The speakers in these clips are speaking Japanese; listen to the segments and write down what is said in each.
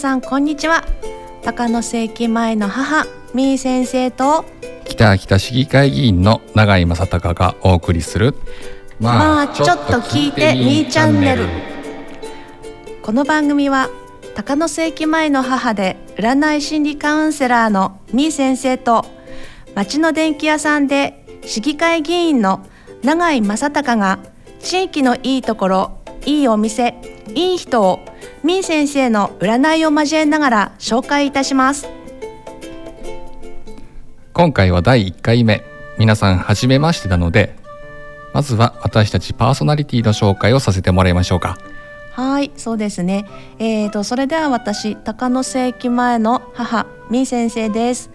皆さんこんにちは。高野世紀前の母みー先生と北秋田市議会議員の永井正隆がお送りするまあちょっと聞いてみーチャンネル。この番組は高野世紀前の母で占い心理カウンセラーのみー先生と町の電気屋さんで市議会議員の永井正隆が地域のいいところいいお店いい人をみー先生の占いを交えながら紹介いたします。今回は第1回目。皆さん初めましてなのでまずは私たちパーソナリティの紹介をさせてもらいましょうか。はいそうですね。えーとそれでは私高野世紀前の母みー先生です、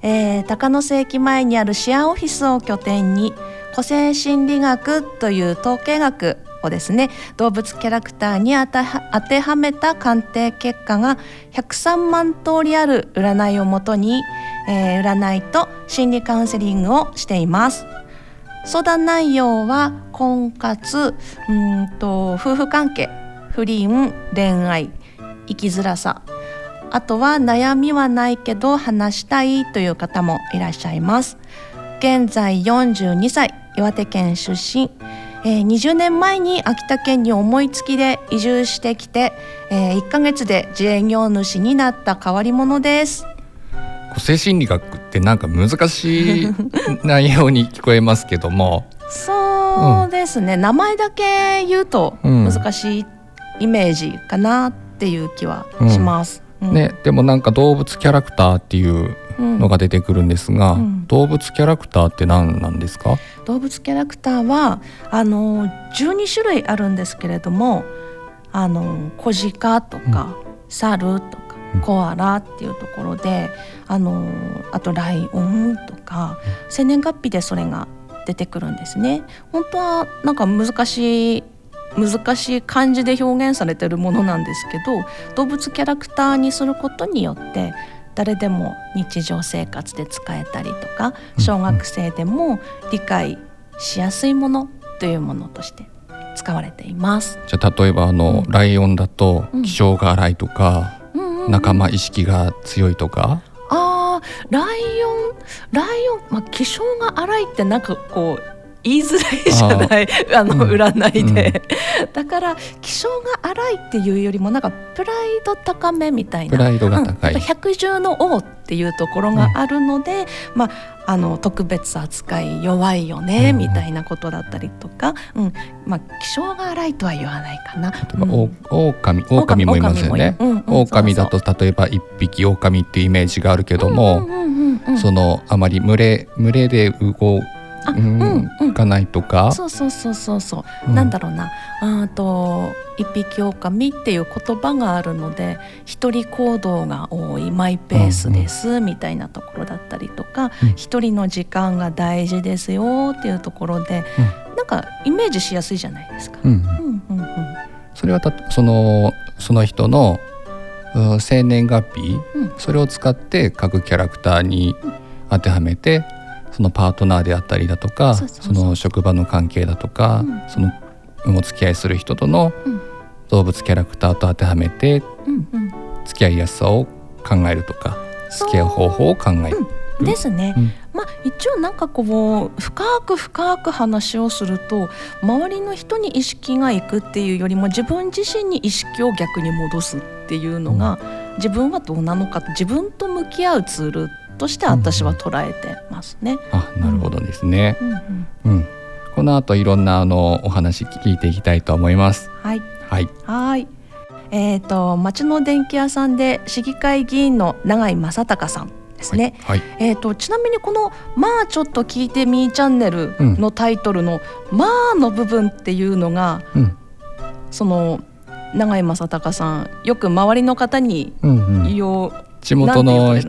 えー、高野世紀前にあるシェアオフィスを拠点に個性心理学という統計学をですね。動物キャラクターに当て当てはめた鑑定結果が103万通りある占いをもとに、えー占いと心理カウンセリングをしています。相談内容は婚活うんと夫婦関係不倫恋愛生きづらさあとは悩みはないけど話したいという方もいらっしゃいます。現在42歳岩手県出身、えー20年前に秋田県に思いつきで移住してきて、え1ヶ月で自営業主になった変わり者です。個性心理学ってなんか難しい内容に聞こえますけども。そうですね、名前だけ言うとうん。難しいイメージかなっていう気はします。うん。ねでもなんか動物キャラクターっていううんのが出てくるんですが、うん。動物キャラクターって何なんですか？動物キャラクターはあの12種類あるんですけれどもあの小鹿とか、猿とかうん。コアラっていうところであのあとライオンとか生年月日でそれが出てくるんですね。本当はなんか難しい難しい漢字で表現されてるものなんですけど動物キャラクターにすることによって誰でも日常生活で使えたりとかうん。小学生でも理解しやすいものというものとして使われています。じゃあ例えばあの、うん。ライオンだとうん。気性が荒いとか、うんうんうん。仲間意識が強いとか、あーライオンライオン、まあ、気性が荒いってなんかこう言いづらいじゃないあの、うん。占いで、だから気性が荒いっていうよりもなんかプライド高めみたいな。プライドが高い、うん、百獣の王っていうところがあるので、まあ、あの特別扱い弱いよね、うん。みたいなことだったりとか、うん。まあ、気性が荒いとは言わないかな。例えばうん。お狼狼もいますよね。狼もいるうんうん狼だと例えば一匹狼っていうイメージがあるけども、うんうんうんうんそのあまり群れ群れで動あうん。うんうん。かないとか、そうそうそうそうそう、うん。なんだろうな。あと一匹狼っていう言葉があるので一人行動が多いマイペースですみたいなところだったりとかうん。一、人の時間が大事ですよっていうところで、なんかイメージしやすいじゃないですか。うん。うんうんうん。うんそれはたそのその人のうん生年月日うん。それを使って各キャラクターに当てはめてそのパートナーであったりだとかその職場の関係だとか、うん。そのお付き合いする人とのうん。動物キャラクターと当てはめてうんうん。付き合いやすさを考えるとか付き合う方法を考える。うん。ですね。うん。まあ一応なんかこう深く深く話をすると周りの人に意識がいくっていうよりも自分自身に意識を逆に戻すっていうのが、自分はどうなのか自分と向き合うツールとして私は捉えてますね。あなるほどですね。うんうん、うん、この後いろんなあのお話聞いていきたいと思います。はいはい。はい。えっ、と町の電気屋さんで市議会議員の永井正隆さんですね。はい。えー、とちなみにこの「まあちょっと聞いてみーチャンネル」のタイトルの「まあ」の部分っていうのがうん。その永井正隆さんよく周りの方に。言おう、んて言われるん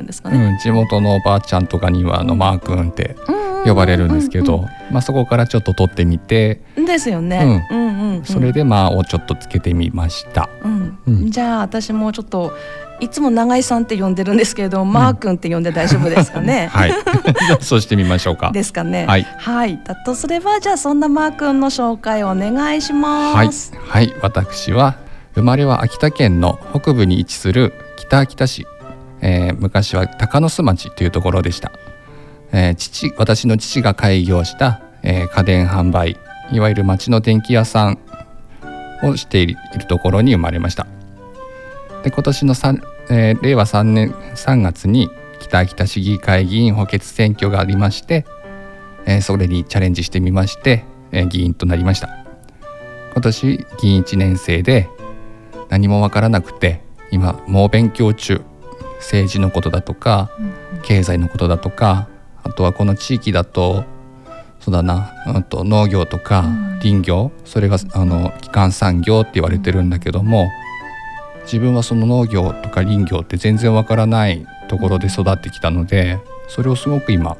ですかね？うん、地元のおばあちゃんとかにはあのマー君って呼呼ばれるんですけど、まあそこからちょっと取ってみて、ですよね。うんうんうんそれでまあをちょっとつけてみました。うんうんじゃあ私もちょっといつも永井さんって呼んでるんですけれども、マー君って呼んで大丈夫ですかね？はい。そうしてみましょうか。ですかね。はいはい。だとすればじゃあそんなマー君の紹介をお願いしはいます。、はい、私は生まれは秋田県の北部に位置する北秋田市、えー昔は鷹巣町というところでした、えー父私の父が開業した、えー家電販売いわゆる町の電気屋さんをしているところに生まれました。で今年の3、えー令和3年3月に北秋田市議会議員補欠選挙がありまして、えーそれにチャレンジしてみまして、えー議員となりました。今年議員1年生で何もわからなくて今猛勉強中。政治のことだとか経済のことだとかあとはこの地域だとそうだな、うん、と農業とかうん。林業それがあの基幹産業って言われてるんだけども自分はその農業とか林業って全然わからないところで育ってきたのでそれをすごく今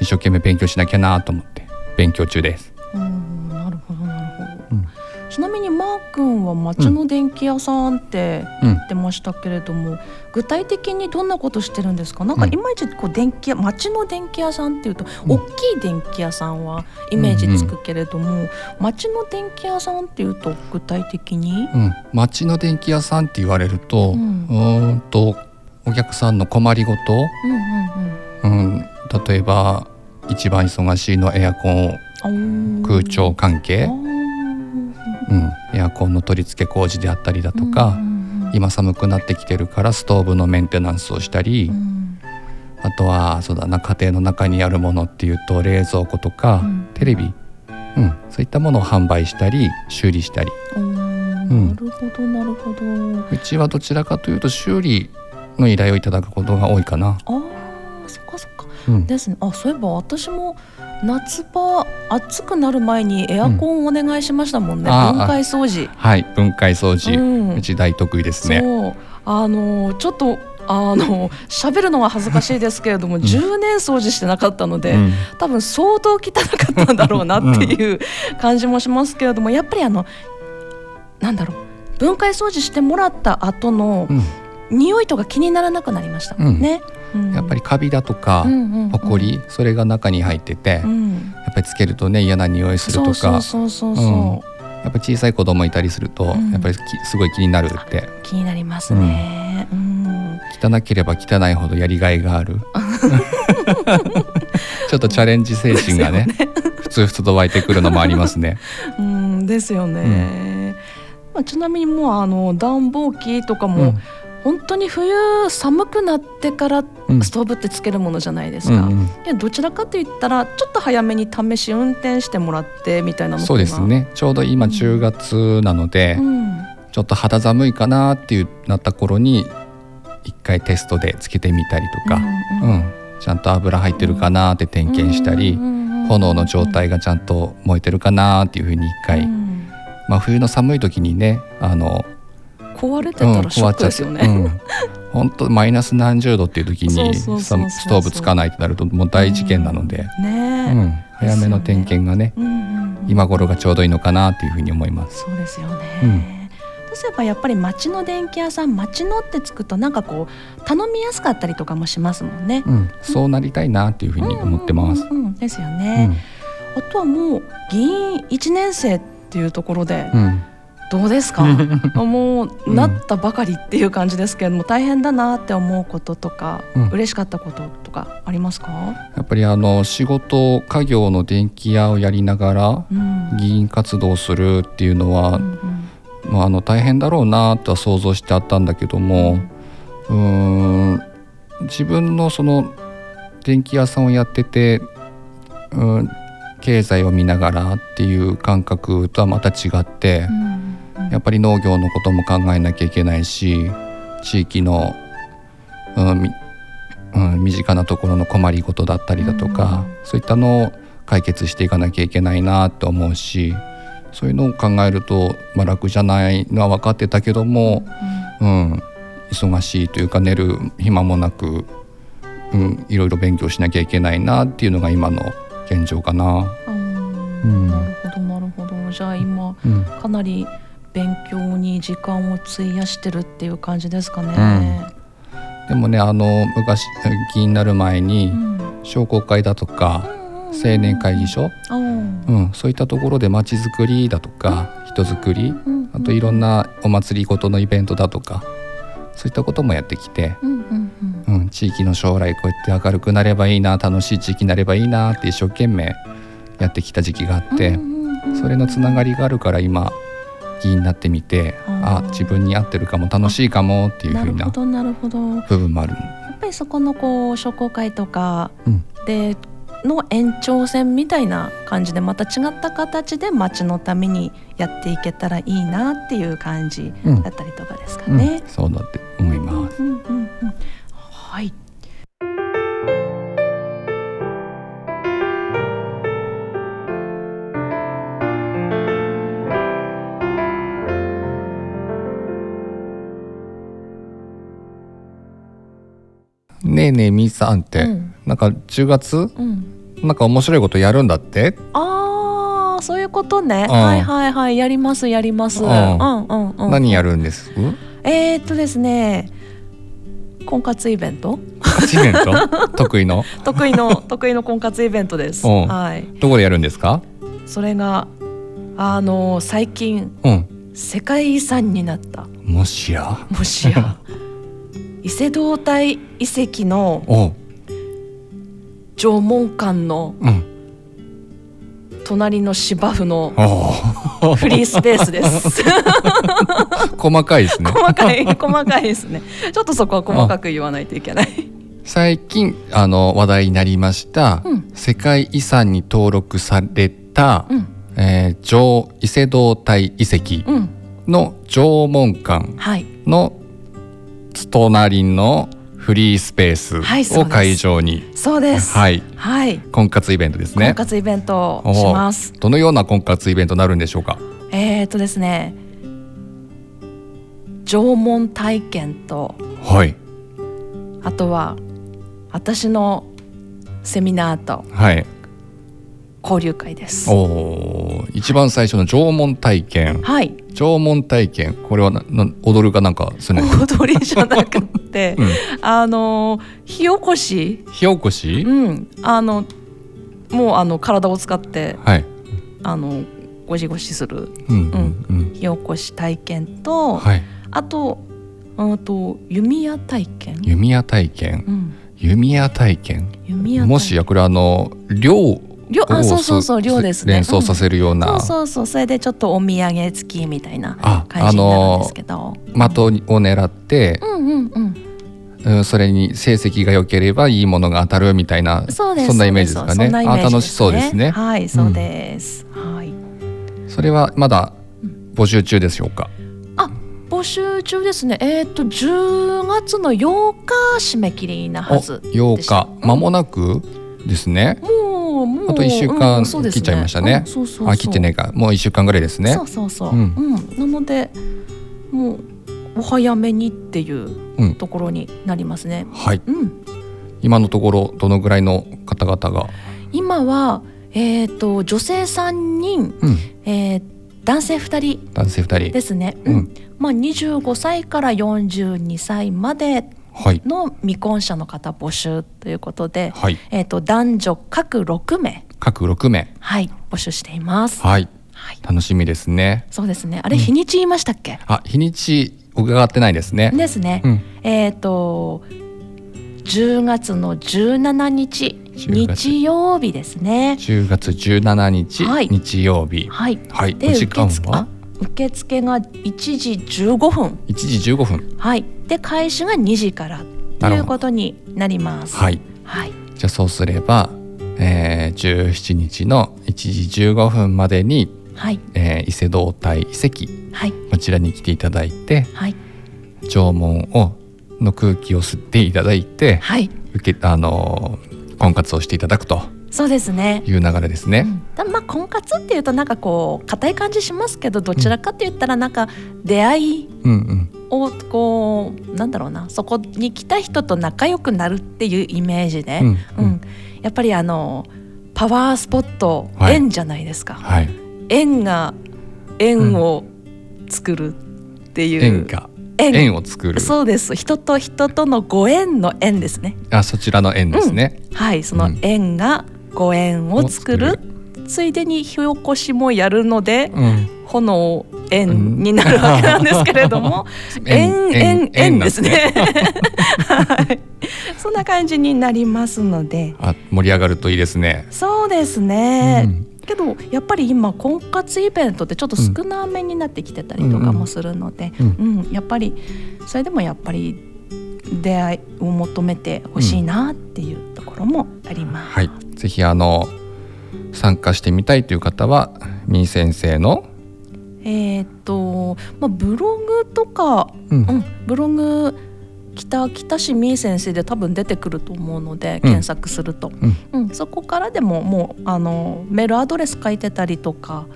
一生懸命勉強しなきゃなと思って勉強中です。うんなるほどなるほど、うん。ちなみにマー君は町の電気屋さんってうん。言ってましたけれども、具体的にどんなことしてるんですか？なんかうんいまいちこう電気屋町の電気屋さんっていうと、うん。大きい電気屋さんはイメージつくけれども、町の電気屋さんっていうと具体的に、うん、町の電気屋さんって言われると、ううんーんとお客さんの困りごと、うんうんうん、例えば一番忙しいのはエアコンうん、空調関係。うん、エアコンの取り付け工事であったりだとか、うんうんうん今寒くなってきてるからストーブのメンテナンスをしたり、うん。あとはそうだな家庭の中にあるものっていうと冷蔵庫とか、うん。テレビ、うん、そういったものを販売したり修理したり。おーん。なるほどなるほど。うちはどちらかというと修理の依頼をいただくことが多いかな。ああそっかそっか。うんですね。あそういえば私も夏場暑くなる前にエアコンお願いしましたもんね、うん。分解掃除。はい、分解掃除、うん。うち大得意ですね。あのちょっとあの喋るのは恥ずかしいですけれども、10年掃除してなかったので、うん。多分相当汚かったんだろうなっていう 感じもしますけれどもやっぱりあのなんだろう分解掃除してもらった後のうん。匂いとか気にならなくなりました。もん。ね。うんやっぱりカビだとか、ほこりそれが中に入ってて、やうん。っぱりつけるとね嫌な匂いするとか。そうそうそうそうそう、やっぱり小さい子供いたりすると、うん。やっぱりきすごい気になるって。気になりますね。うん、汚ければ汚いほどやりがいがある。ちょっとチャレンジ精神がねふつふつと湧いてくるのもありますね。うん、ですよね。まあ、ちなみにもうあの暖房機とかも、うん本当に冬寒くなってからうん。ストーブってつけるものじゃないですか。うんうん。どちらかといったらちょっと早めに試し運転してもらってみたいなのそうです。ね。ちょうど今10月なので、うん、ちょっと肌寒いかなっていうなった頃に一回テストでつけてみたりとか、ううん。ん。ちゃんと油入ってるかなって点検したり、炎の状態がちゃんと燃えてるかなっていうふうに一回、うん。まあ、冬の寒い時にねあの、壊れてうん、たらショックですよね。う。ん、本当マイナス何十度っていう時にストーブつかないとなるともう大事件なので、ねうえ、ん、早めの点検がねうんうんうん。今頃がちょうどいいのかなっていうふうに思います。そうですよね。うん。そうすればやっぱり町の電気屋さん町のってつくとなんかこう頼みやすかったりとかもしますもんね。うん、そうなりたいなっていうふうに思ってます。うんうんうんですようね。ん。あとはもう議員一年生っていうところでうんどうですか？もううんなったばかりっていう感じですけれども大変だなって思うこととか、うん嬉しかったこととかありますか？やっぱりあの仕事家業の電気屋をやりながらうん議員活動するっていうのは、うんうんまあ、あの大変だろうなとは想像してあったんだけどもうーん自分のその電気屋さんをやってて、うん、経済を見ながらっていう感覚とはまた違ってうんうんやっぱり農業のことも考えなきゃいけないし地域の、うんみうん、身近なところの困りごとだったりだとか、そういったのを解決していかなきゃいけないなと思うしそういうのを考えると、まあ、楽じゃないのは分かってたけども、うん、忙しいというか寝る暇もなく、うん、いろいろ勉強しなきゃいけないなっていうのが今の現状かな。うんうん。なるほどなるほど。じゃあ今うん。かなり勉強に時間を費やしてるっていう感じですかね。でもねあの昔議員になる前にうん。商工会だとか青年会議所、あーうん、そういったところでまちづくりだとか人づくりうんあといろんなお祭りごとのイベントだとかそういったこともやってきて、うんうんうん。うん、地域の将来こうやって明るくなればいいな楽しい地域になればいいなって一生懸命やってきた時期があって、うんうんうん。それのつながりがあるから今議員になってみて、あ自分に合ってるかも楽しいかもっていうなふうな部分もある。っぱりそこのこう商工会とかうんでの延長線みたいな感じでまた違った形で町のためにやっていけたらいいなっていう感じうんだったりとかですかうんね。そうだって思います。うんうんうんうんはい。ねえねえみーさんって、うんなんか10月？うん。なんか面白いことやるんだって？ああそういうことね。うんはいはいはいやりますやります。ううんんうんうん。何やるんです？えー、っとですね。婚活イベント？イベント？得意の？得意の得意の婚活イベントです。うんはい。どこでやるんですか？それがあの最近うん世界遺産になったもしや？もしや 伊勢堂大遺跡の縄文館のうん。隣の芝生のフリースペースです。細かいですね。細かい細かいですね。ちょっとそこは細かく言わないといけない。最近あの話題になりました、うん。世界遺産に登録された、うん。えー上伊勢堂大遺跡うん。の縄文館はい。の隣のフリースペースを会場に、そうです。はいはい。婚活イベントです婚ね。活イベントをします。どのような婚活イベントになるんでしょうか？えー、とですね縄文体験とはいあとは私のセミナーとはい。交流会です。おお一番最初の縄文体験。はい、縄文体験これはなな踊るかなんかするの。踊りじゃなくて、うん。あの火起こし、火起こし？うん、あのもうあの体を使ってはい。あのゴシゴシするうんうんうん。火起こし体験と、はい。あとうんと弓矢体験、弓矢体験。うん、弓矢体験。弓矢体験もしやこれあの漁漁あをそうそうそう漁ですね。連想させるような、そうそうそうそれでちょっとお土産付きみたいなあ感じになるんですけど、的を狙って、うんうんうん。うんそれに成績が良ければいいものが当たるみたいなそんなイメージですかね。そんなイメージあ楽しそうですね。はいそうです、はい。それはまだ募集中でしょうか、あ募集中ですね。えっ、と10月の8日締め切りなはずお8で日。間もなくですね、もうもうあと1週間切っちゃいましたね。あ切ってねえか。もう1週間ぐらいですね。そうそうそう、ううん。んなのでもうお早めにっていううん。ところになりますね、はい。うん、今のところどのぐらいの方々が？今はえっ、と女性3人、うん。えー男性2人男性2人。ですね、ううん。んまあ、25歳から42歳まではいの未婚者の方募集ということで、はい。えー、と男女各6名、各6名。はい、募集しています。はい。はい、楽しみですね。そうですね。あれ日にち言いましたっけ、あ日にち伺ってないですね。ですね、うん。えっ、と10月の17日10月。日曜日ですね。10月17日、はい。日曜日。はい、はい。で受付は？あ受付が1時15分。1時15分。はい。で開始が2時から。ということになります。はい。はい、じゃあそうすれば、えー、17日の1時15分までに、はい、えー伊勢堂大遺跡。はい、こちらに来ていただいてはい、縄文をの空気を吸っていただいてはい、受けあのー婚活をしていただくとそうですね。いう流れですね。うん、だまあ婚活っていうとなんかこう硬い感じしますけどどちらかって言ったらなんか出会いうんうん。をこうなんだろうなそこに来た人と仲良くなるっていうイメージで、うんううん。んやっぱりあのパワースポット、はい。縁じゃないですか。はい。縁が縁を作るっていう、縁が。縁。縁を作る。そうです。人と人とのご縁の縁ですね。あそちらの縁ですね。はい。その縁がご縁を作る,、ついでに火起こしもやるのでうん。炎円になるわけなんですけれども、円円円ですね。はい、そんな感じになりますので、あ盛り上がるといいですね。そうですね。うん。けどやっぱり今婚活イベントってちょっと少なめになってきてたりとかもするので、うん、うん。うん、やっぱりそれでもやっぱり出会いを求めてほしいなっていうところもあります。はい、ぜひあの参加してみたいという方はみー先生のえっ、と、まあ、ブログとか、うん、うん、ブログ北北市みー先生で多分出てくると思うので、検索すると、うん、うん、そこからでももうあのメールアドレス書いてたりとか、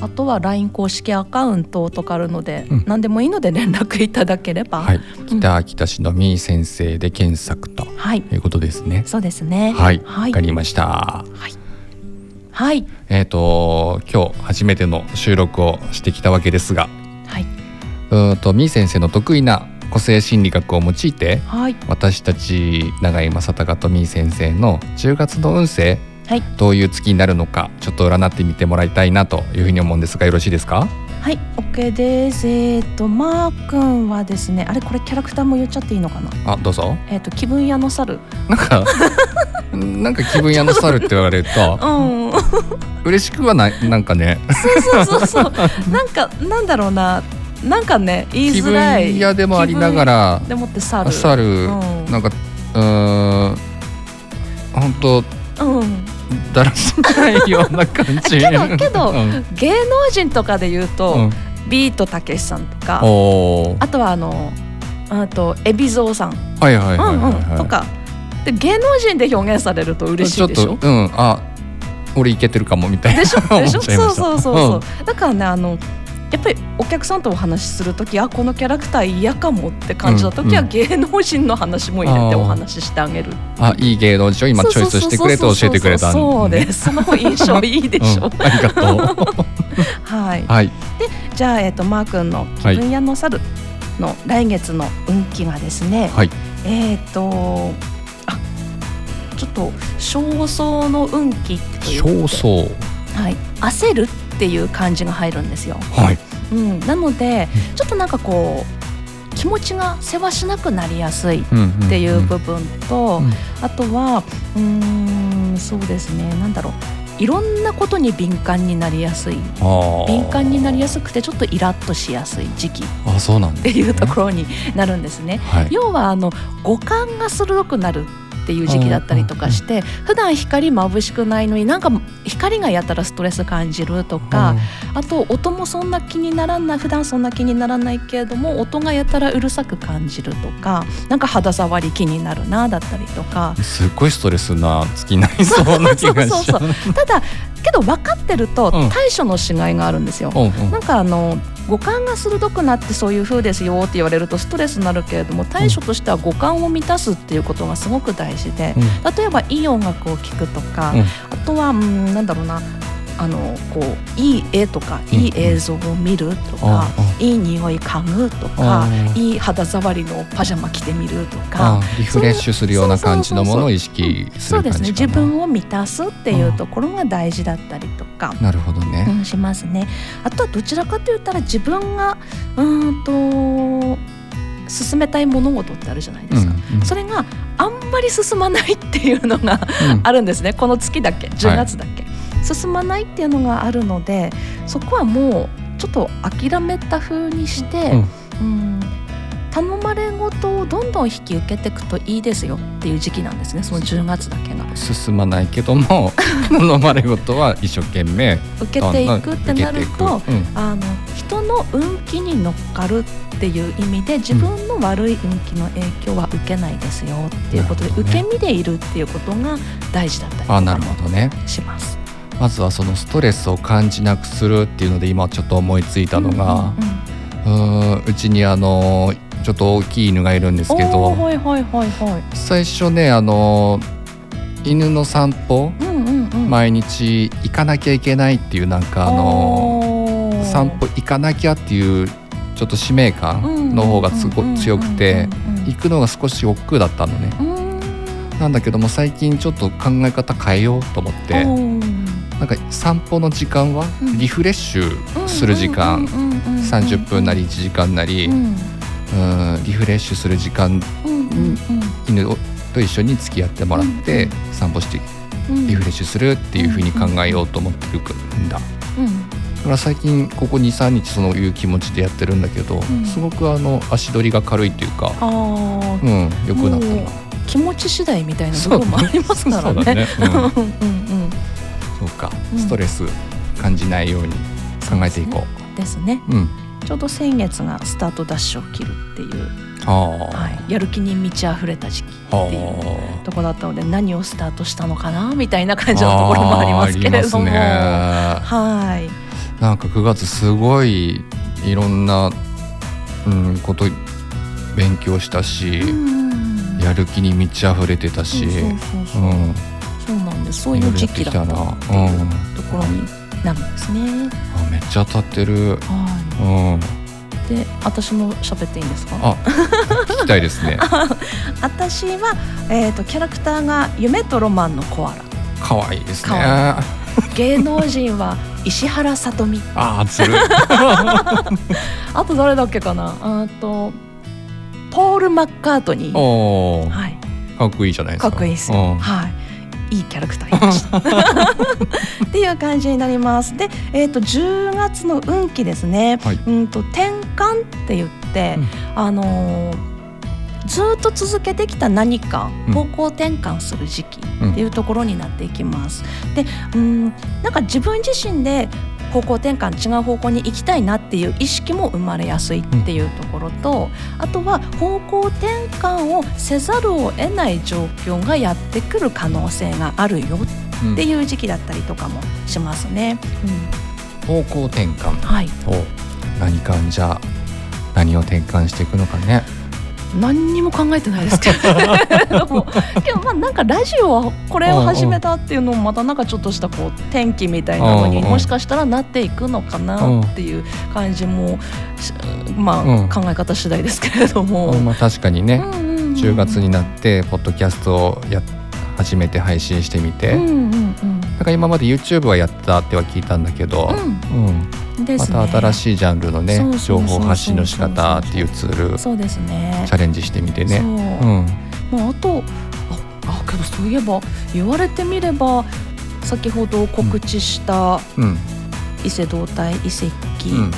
あとは LINE 公式アカウントとかあるので、何でもいいので連絡いただければ、はい、北秋田市のみー先生で検索と、はい、いうことですね。そうですね。はい。わ、はい、かりました。はい。はい。えっ、ー、と今日初めての収録をしてきたわけですが、はい。うんとみー先生の得意な個性心理学を用いて、はい、私たち永井正隆とみー先生の10月の運勢、はい、どういう月になるのかちょっと占ってみてもらいたいなというふうに思うんですがよろしいですか？はい、OK です。えっ、ー、とマー君はですね、あれこれキャラクターも言っちゃっていいのかな？あ、どうぞ。えっ、ー、と気分屋の猿。なんか なんか気分屋の猿って言われると、うん、嬉しくはないなんかね。そうそうそうそう。なんかなんだろうな。なんかね言いづらい。気分屋でもありながら。でもって猿。猿、うん、なんかうん本当。うん。だらしないような感じ。けどけど、うん、芸能人とかで言うと、うん、ビートたけしさんとかあとはあのあと海老蔵さん、とか。で芸能人で表現されると嬉しいでしょ？うん。あ俺いけてるかもみたいなでしょ？でしょ？そうそうそうそう、だからねあのやっぱりお客さんとお話しする時あこのキャラクター嫌かもって感じた時は、芸能人の話も入れてお話ししてあげる。あいい芸能人を今チョイスしてくれと教えてくれたそうです。その印象いいでしょ、うん、ありがとう。はい、はい、でじゃあ、えーと、マー君の気分屋の猿の来月の運気がですね、はい、えっ、ー、とあちょっと焦燥の運気という焦燥。はい。焦るっていう感じが入るんですよ。はい。うん、なのでちょっとなんかこう気持ちがせわしなくなりやすいっていう部分と、あとはうんそうですね。なんだろう。いろんなことに敏感になりやすい。敏感になりやすくてちょっとイラッとしやすい時期っていうところになるんですね。はい、要はあの五感が鋭くなるっていう時期だったりとかして、普段光眩しくないのになんか光がやったらストレス感じるとか、あと音もそんな気にならない普段そんな気にならないけれども音がやったらうるさく感じるとかなんか肌触り気になるなだったりとか。すっごいストレスな月になりそうな気がしただけど分かってると対処のしがいがあるんですよ。うんうん、なんかあの五感が鋭くなってそういう風ですよって言われるとストレスになるけれども対処としては五感を満たすっていうことがすごく大事で、例えばいい音楽を聴くとか、あとはうんなんだろうなあのこういい絵とかいい映像を見るとか、うん、いい匂い嗅ぐとか、いい肌触りのパジャマ着てみるとかリフレッシュするような感じのものを意識するそうですね。自分を満たすっていうところが大事だったりとか、なるほどね、うん、しますね。あとはどちらかといったら自分がうんと進めたい物事ってあるじゃないですか、うんうん、それがあんまり進まないっていうのが、あるんですね。この月だけ10月だけ、はい進まないっていうのがあるのでそこはもうちょっと諦めた風にして、うん、うん頼まれ事をどんどん引き受けていくといいですよっていう時期なんですねその10月だけが。進まないけども 頼まれ事は一生懸命受けていくってなると、うん、あの人の運気に乗っかるっていう意味で自分の悪い運気の影響は受けないですよっていうことで、ね、受け身でいるっていうことが大事だったりとかします。まずはそのストレスを感じなくするっていうので今ちょっと思いついたのが、うん、ううちにあのちょっと大きい犬がいるんですけど、はいはいはいはい、最初ねあの犬の散歩、うんうんうん、毎日行かなきゃいけないっていうなんかあの散歩行かなきゃっていうちょっと使命感の方がすごい強くて行くのが少し億劫だったのね。なんだけども最近ちょっと考え方変えようと思ってなんか散歩の時間はうん。リフレッシュする時間、30分なり1時間なり、うん。うん。リフレッシュする時間。犬と一緒に付き合ってもらって散歩してうん。リフレッシュするっていう風に考えようと思ってるんだ。うん。だから最近ここ23日そういう気持ちでやってるんだけど、ん。すごくあの足取りが軽いっていうか、うん、良くなったな。気持ち次第みたいなところもありますからね。そうか、うんストレス感じないように考えていこですね。う。うん。ちょうど先月がスタートダッシュを切るっていう、はい、やる気に満ち溢れた時期っていうところだったので何をスタートしたのかなみたいな感じのところもありますけれども。ねはい。なんか9月すごいいろんな、うん、こと勉強したし、うんやる気に満ち溢れてたし、そうそうそうそううん、そうなんです。そういう時期だったっていううんところになるんですね。あめっちゃ当たってる。はうん、い。で、私も喋っていいんですか？あ聞きたいですね。私はえっ、とキャラクターが夢とロマンのコアラ。可愛いですね。芸能人は 石原さとみ。あーずるい。あと誰だっけかな？あとポールマッカートニー。はい。かっこいいじゃないですか。かっこいいですよ。うんはい。いいキャラクターいました。っていう感じになります。で、えっ、と10月の運気ですね。はいうんと転換って言って、うんあのーずーっと続けてきた何かうん方向転換する時期っていうところになっていきます。で、うんなんか自分自身で方向転換違う方向に行きたいなっていう意識も生まれやすいっていうところと、あとは方向転換をせざるを得ない状況がやってくる可能性があるようんっていう時期だったりとかもしますね。方向転換うん、はいを何かじゃあ何を転換していくのかね。何にも考えてないです。け どもけどまあなんかラジオはこれを始めたっていうのもまたなんかちょっとしたこう天気みたいなのにもしかしたらなっていくのかなっていう感じもしまうん。あ考え方次第ですけれども。まあ確かにね、うんうんうん。10月になってポッドキャストをや初めて配信してみて、うんうんうんなんか今まで YouTube はやったっては聞いたんだけど、うん。うん。でまた新しいジャンルのね情報発信の仕方っていうツールそうですね。チャレンジしてみてね。そう。うん。まあ、あとああけどそういえば言われてみれば先ほど告知したうん。伊勢胴体遺跡、うん。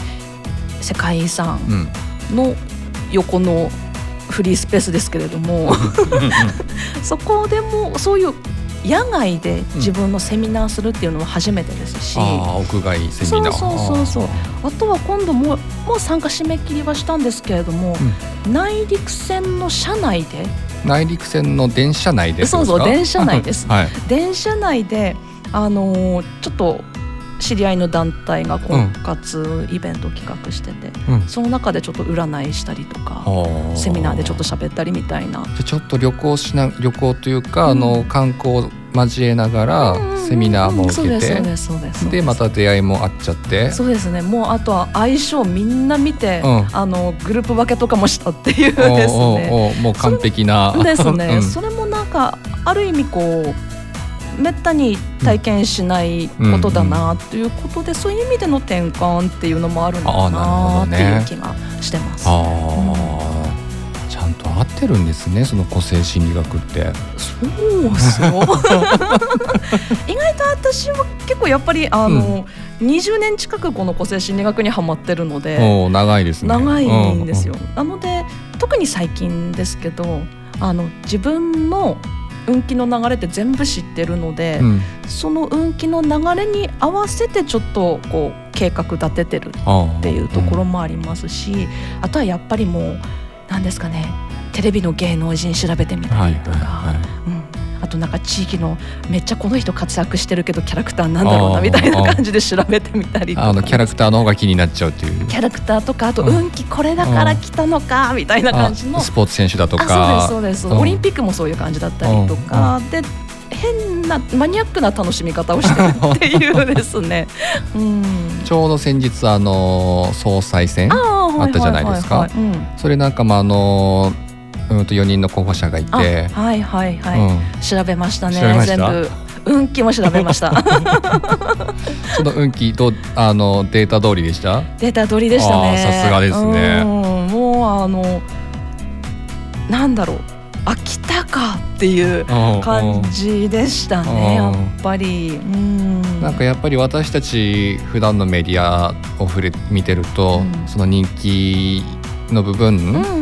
世界遺産うん。の横のフリースペースですけれども そこでもそういう野外で自分のセミナーするっていうのは初めてですし、ああ屋外セミナー。そうそうそうそうあとは今度ももう参加締め切りはしたんですけれども、内陸線の車内で内陸線の電車内で。そうそう電車内です はい。電車内であのーちょっと知り合いの団体が婚活イベントを企画してて、うん。その中でちょっと占いしたりとかあセミナーでちょっと喋ったりみたいな。ちょっと旅行しな旅行というか、うん。あの観光を交えながらセミナーも受けてでまた出会いもあっちゃって。そうですね。もうあとは相性みんな見て、うん。あのグループ分けとかもしたっていうですね。もう完璧な。ですね、うん。それもなんかある意味こうめったに体験しないことだなということで、そういう意味での転換っていうのもあるのかなっていう気がしてます。ちゃんと合ってるんですねその個性心理学って。そうそう 意外と私は結構やっぱりあの、20年近くこの個性心理学にはまってるのでおう長いですね。長いんですよ。なので特に最近ですけどあの自分の運気の流れって全部知ってるので、うんうんその運気の流れに合わせてちょっとこう計画立ててるあっていうところもありますし、あとはやっぱりもう何ですかねテレビの芸能人調べてみたりとか、はいはいはい。うん、あとなんか地域のめっちゃこの人活躍してるけどキャラクターなんだろうあーなみたいな感じで調べてみたりあのキャラクターの方が気になっちゃうっていう。キャラクターとかあとうん運気これだから来たのかみたいな感じの、あスポーツ選手だとあかそうですそうです、うん。オリンピックもそういう感じだったりとか、で変なマニアックな楽しみ方をしてるっていうですね。うん、ちょうど先日あの総裁選あーあったじゃないですか。それなんかもあのうんと4人の候補者がいあて、はいはいはい、うん。調べましたね全部。運気も調べました。その運気どうあのデータ通りでした？データ通りでしたね。さすがですね。うん。もうあのなんだろう。あ来たかっていう感じでしたねやうん。っぱり。うん。なんかやっぱり私たち普段のメディアを触れ見てると、うん。その人気の部分、うん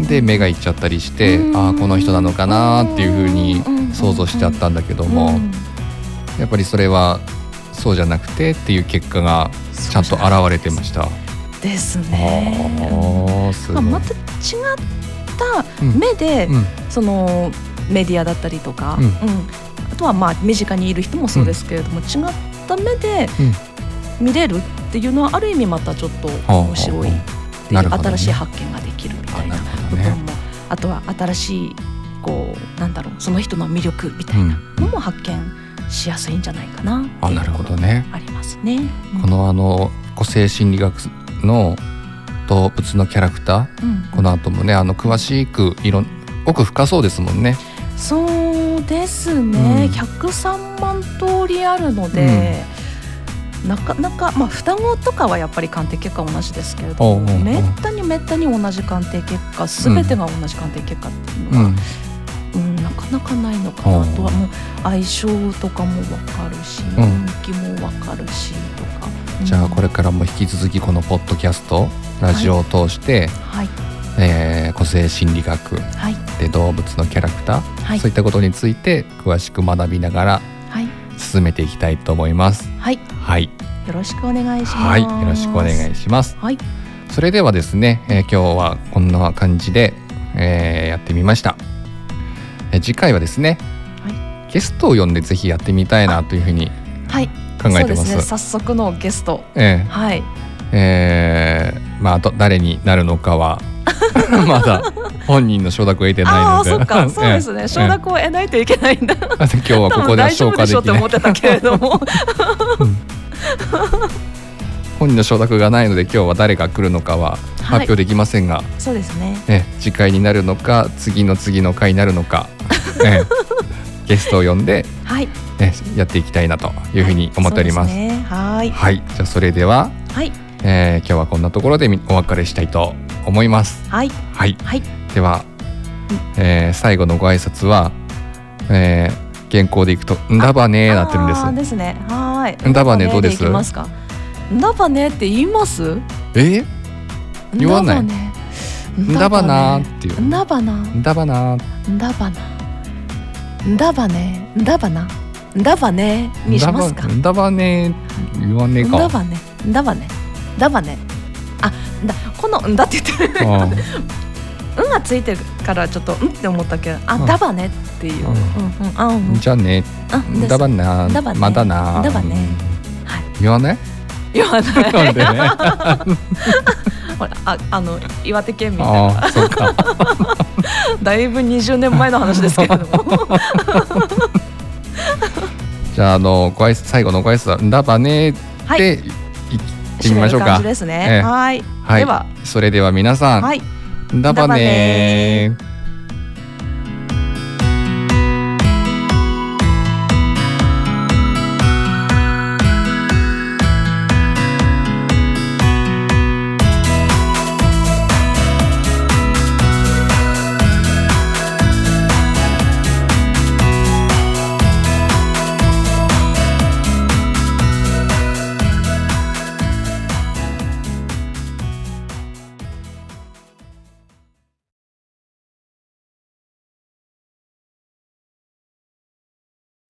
で目がいっちゃったりして、うん。ああこの人なのかなっていうふうに想像しちゃったんだけども、うん。やっぱりそれはそうじゃなくてっていう結果がちゃんと現れてました。ですね。すごい。まあまた違ったうん。目で、うん。そのメディアだったりとか、うん。うん。あとはまあ身近にいる人もそうですけれども、違った目で見れるっていうのはある意味またちょっと面白いっていう新しい発見ができるみたいな。あなるほ部分も、どね。あとは新しいこうなんだろうその人の魅力みたいなのも発見しやすいんじゃないかなあなるほどね。ありますね。うんこのあの個性心理学の動物のキャラクターうんこの後もねあの詳しくいろん奥深そうですもんね。そうですね、うん103万通りあるので、なかなか、まあ、双子とかはやっぱり鑑定結果同じですけれどおうおうおう。めったにめったに同じ鑑定結果全てが同じ鑑定結果っていううのは、ん。うんなかなかないのかなとはもう相性とかも分かるし、うん運気も分かるしとか、じゃあこれれからも引き続きこのポッドキャストラジオを通して、はい。えー個性心理学はい。で動物のキャラクター、はい。そういったことについて詳しく学びながらはい進めていきたいと思います。はい。はい、よろしくお願いします。はい、よろしくお願いします。はい。それではですね、えー今日はこんな感じで、えーやってみました。えー次回はですね、はゲストを呼んでぜひやってみたいなというふうにはい。考えてま。そうですね。早速のゲスト。えはい。ーえーまあど誰になるのかは まだ本人の承諾を得てないああので、そっか。そうですね。ええ承諾を得ないといけないんだ。え え今日はここで消化できない夫でしょって思ってたけれども。本人の承諾がないので今日は誰が来るのかは発表できませんが、そうですね。ええ。次回になるのか次の次の回になるのか、ええ。ゲストを呼んで、はい。ね、やっていきたいなというふうに思っております。そうですね。はい。はい、じゃあそれでは、はい。えー今日はこんなところでみお別れしたいと思います。はいはい、はいでは、えー最後のご挨拶は、えー原稿でいくと「んだばね」なってるんです。ですねはいんだばねどうです？ますかんだばねって言います？え？言わない？んだばなーっていう。んだばなんだばなー。んだばな。んだばね。んだばな。んだばね。にしますか？んだばねー言わねえんか。だばね。んだばね。んだばね。このんだって言ってる。うん うんがついてるからちょっとうんって思ったけど、あ、うん。だばねっていう。ううんんうんあうん。じゃあね。だばなだばね。まだな。だばね。はい。言わない？言わない。ほらああの岩手県民だああ、そっか。だいぶ20年前の話ですけれども。じゃあ、あの、ご挨拶最後のご挨拶は、んだばねはいで、いってみましょうか。ですね。ええはい。はいでは、それでは皆さん、はい。だばね